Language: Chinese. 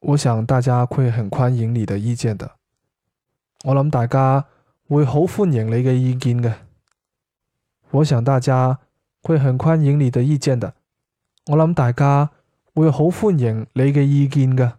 我想大家会很欢迎你的意见的。我谂大家会好欢迎你嘅意见嘅。我想大家会很欢迎你的意见的。我谂大家会好欢迎你嘅意见嘅。